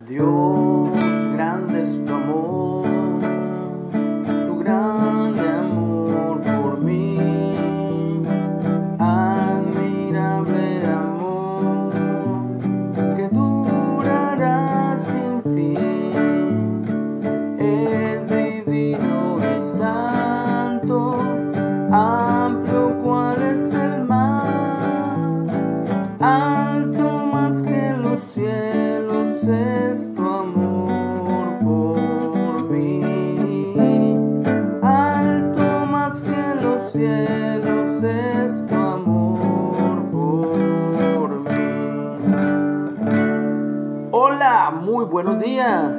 Dios, grande es tu amor, buenos días.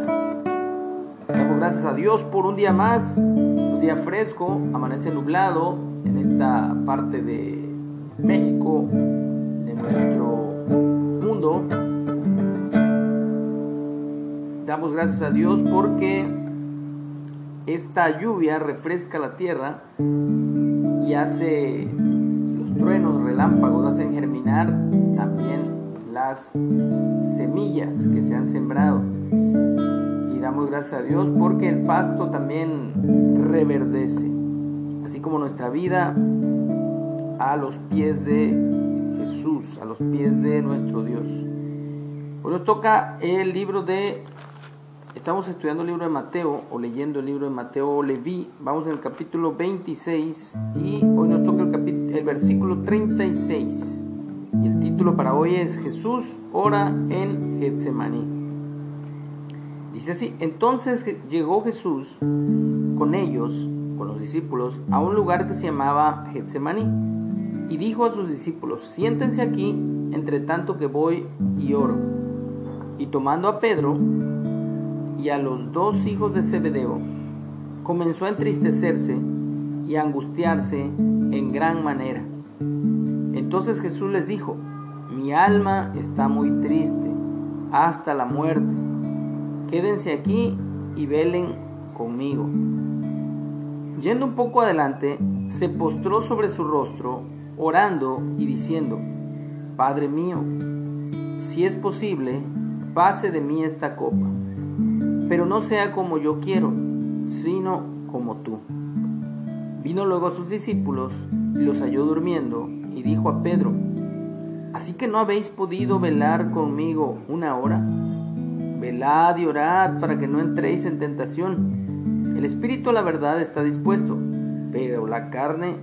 Damos gracias a Dios por un día más, un día fresco, amanece nublado en esta parte de México, de nuestro mundo. Damos gracias a Dios porque esta lluvia refresca la tierra y hace los truenos, relámpagos, hacen germinar también las semillas que se han sembrado. Y damos gracias a Dios porque el pasto también reverdece, así como nuestra vida a los pies de Jesús, a los pies de nuestro Dios. Hoy nos toca el libro de, estamos estudiando el libro de Mateo o leyendo el libro de Mateo Leví, vamos en el capítulo 26 y hoy nos toca el, el versículo 36. Y el título para hoy es Jesús ora en Getsemaní. Dice así, entonces llegó Jesús con ellos, con los discípulos, a un lugar que se llamaba Getsemaní. Y dijo a sus discípulos, siéntense aquí, entre tanto que voy y oro. Y tomando a Pedro y a los dos hijos de Zebedeo, comenzó a entristecerse y a angustiarse en gran manera. Entonces Jesús les dijo, mi alma está muy triste hasta la muerte. Quédense aquí y velen conmigo. Yendo un poco adelante, se postró sobre su rostro, orando y diciendo, Padre mío, si es posible, pase de mí esta copa, pero no sea como yo quiero, sino como tú. Vino luego a sus discípulos y los halló durmiendo y dijo a Pedro, ¿así que no habéis podido velar conmigo una hora? Velad y orad para que no entréis en tentación. El espíritu la verdad está dispuesto, pero la carne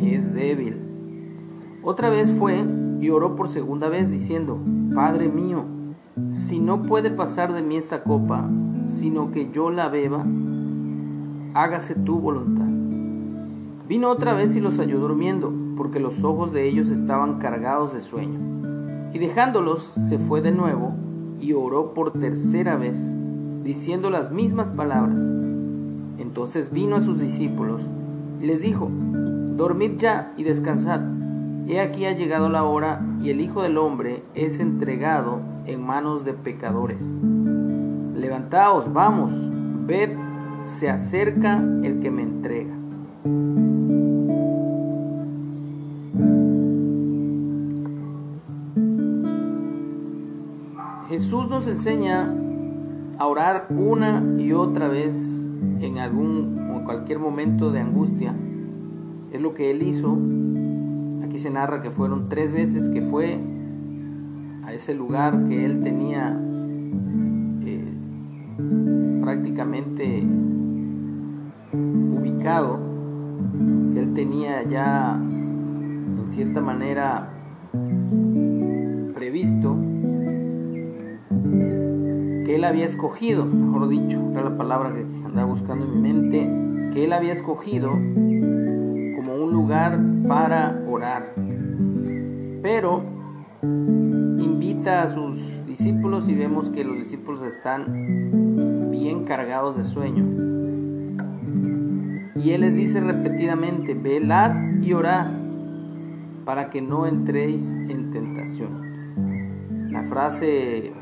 es débil. Otra vez fue y oró por segunda vez diciendo, Padre mío, si no puede pasar de mí esta copa, sino que yo la beba, hágase tu voluntad. Vino otra vez y los halló durmiendo, porque los ojos de ellos estaban cargados de sueño. Y dejándolos, se fue de nuevo y oró por tercera vez, diciendo las mismas palabras. Entonces vino a sus discípulos y les dijo, Dormid ya y descansad. He aquí ha llegado la hora y el Hijo del Hombre es entregado en manos de pecadores. Levantaos, vamos, ved, se acerca el que me entrega. Jesús nos enseña a orar una y otra vez en algún o cualquier momento de angustia. Es lo que él hizo. Aquí se narra que fueron tres veces que fue a ese lugar que él tenía eh, prácticamente ubicado, que él tenía ya en cierta manera previsto él había escogido, mejor dicho, era la palabra que andaba buscando en mi mente, que él había escogido como un lugar para orar. Pero invita a sus discípulos y vemos que los discípulos están bien cargados de sueño. Y él les dice repetidamente, velad y orad para que no entréis en tentación. La frase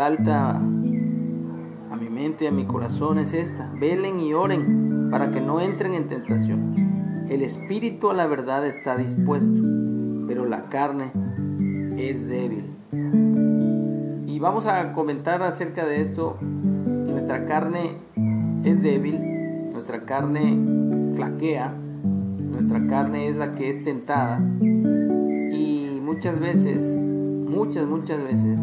salta a mi mente, a mi corazón es esta. Velen y oren para que no entren en tentación. El espíritu a la verdad está dispuesto, pero la carne es débil. vamos a comentar acerca de esto. Nuestra carne es débil, nuestra carne flaquea, nuestra carne es la que es tentada y muchas veces, muchas, muchas veces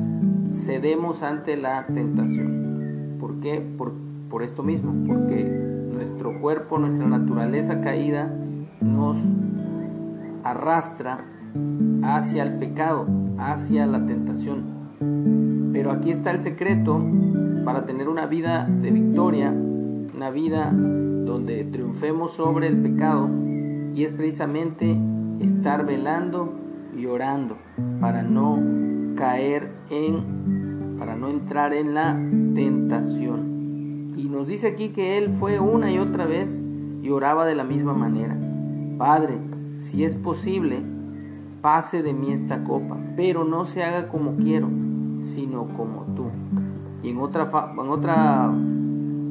cedemos ante la tentación. ¿Por qué? Por, por esto mismo, porque nuestro cuerpo, nuestra naturaleza caída nos arrastra hacia el pecado, hacia la tentación. Pero aquí está el secreto para tener una vida de victoria, una vida donde triunfemos sobre el pecado y es precisamente estar velando y orando para no caer en, para no entrar en la tentación. Y nos dice aquí que él fue una y otra vez y oraba de la misma manera. Padre, si es posible, pase de mí esta copa, pero no se haga como quiero, sino como tú. Y en otra, en otra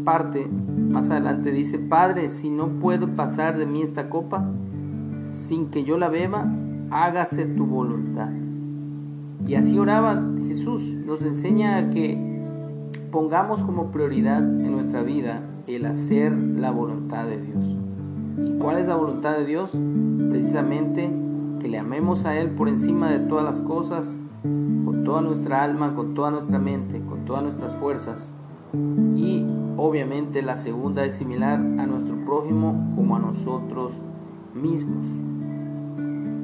parte, más adelante dice, Padre, si no puedo pasar de mí esta copa, sin que yo la beba, hágase tu voluntad. Y así oraba Jesús. Nos enseña que pongamos como prioridad en nuestra vida el hacer la voluntad de Dios. ¿Y cuál es la voluntad de Dios? Precisamente que le amemos a Él por encima de todas las cosas, con toda nuestra alma, con toda nuestra mente, con todas nuestras fuerzas. Y obviamente la segunda es similar a nuestro prójimo como a nosotros mismos.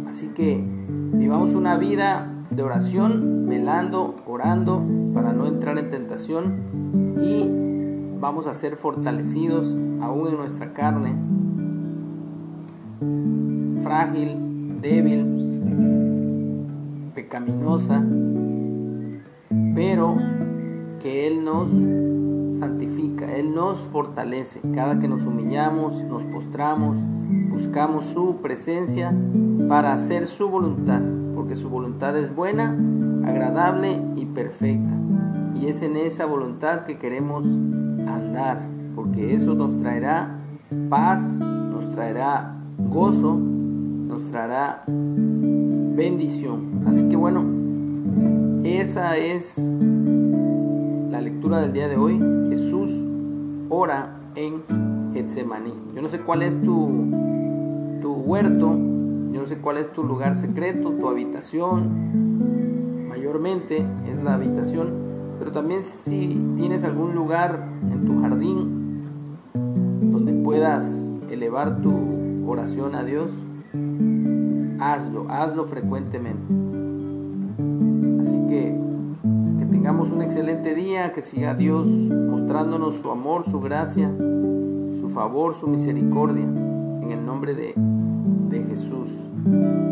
Así que vivamos una vida de oración, velando, orando para no entrar en tentación y vamos a ser fortalecidos aún en nuestra carne, frágil, débil, pecaminosa, pero que Él nos santifica, Él nos fortalece. Cada que nos humillamos, nos postramos, buscamos su presencia para hacer su voluntad, porque su voluntad es buena, agradable y perfecta. Y es en esa voluntad que queremos andar, porque eso nos traerá paz, nos traerá gozo, nos traerá bendición. Así que bueno, esa es la lectura del día de hoy. Jesús ora en Getsemaní. Yo no sé cuál es tu, huerto, yo no sé cuál es tu lugar secreto, tu habitación. Mayormente es la habitación, pero también si tienes algún lugar en tu jardín donde puedas elevar tu oración a Dios, hazlo, hazlo frecuentemente. Así que que tengamos un excelente día, que siga Dios mostrándonos su amor, su gracia, su favor, su misericordia, en el nombre de, de Jesús.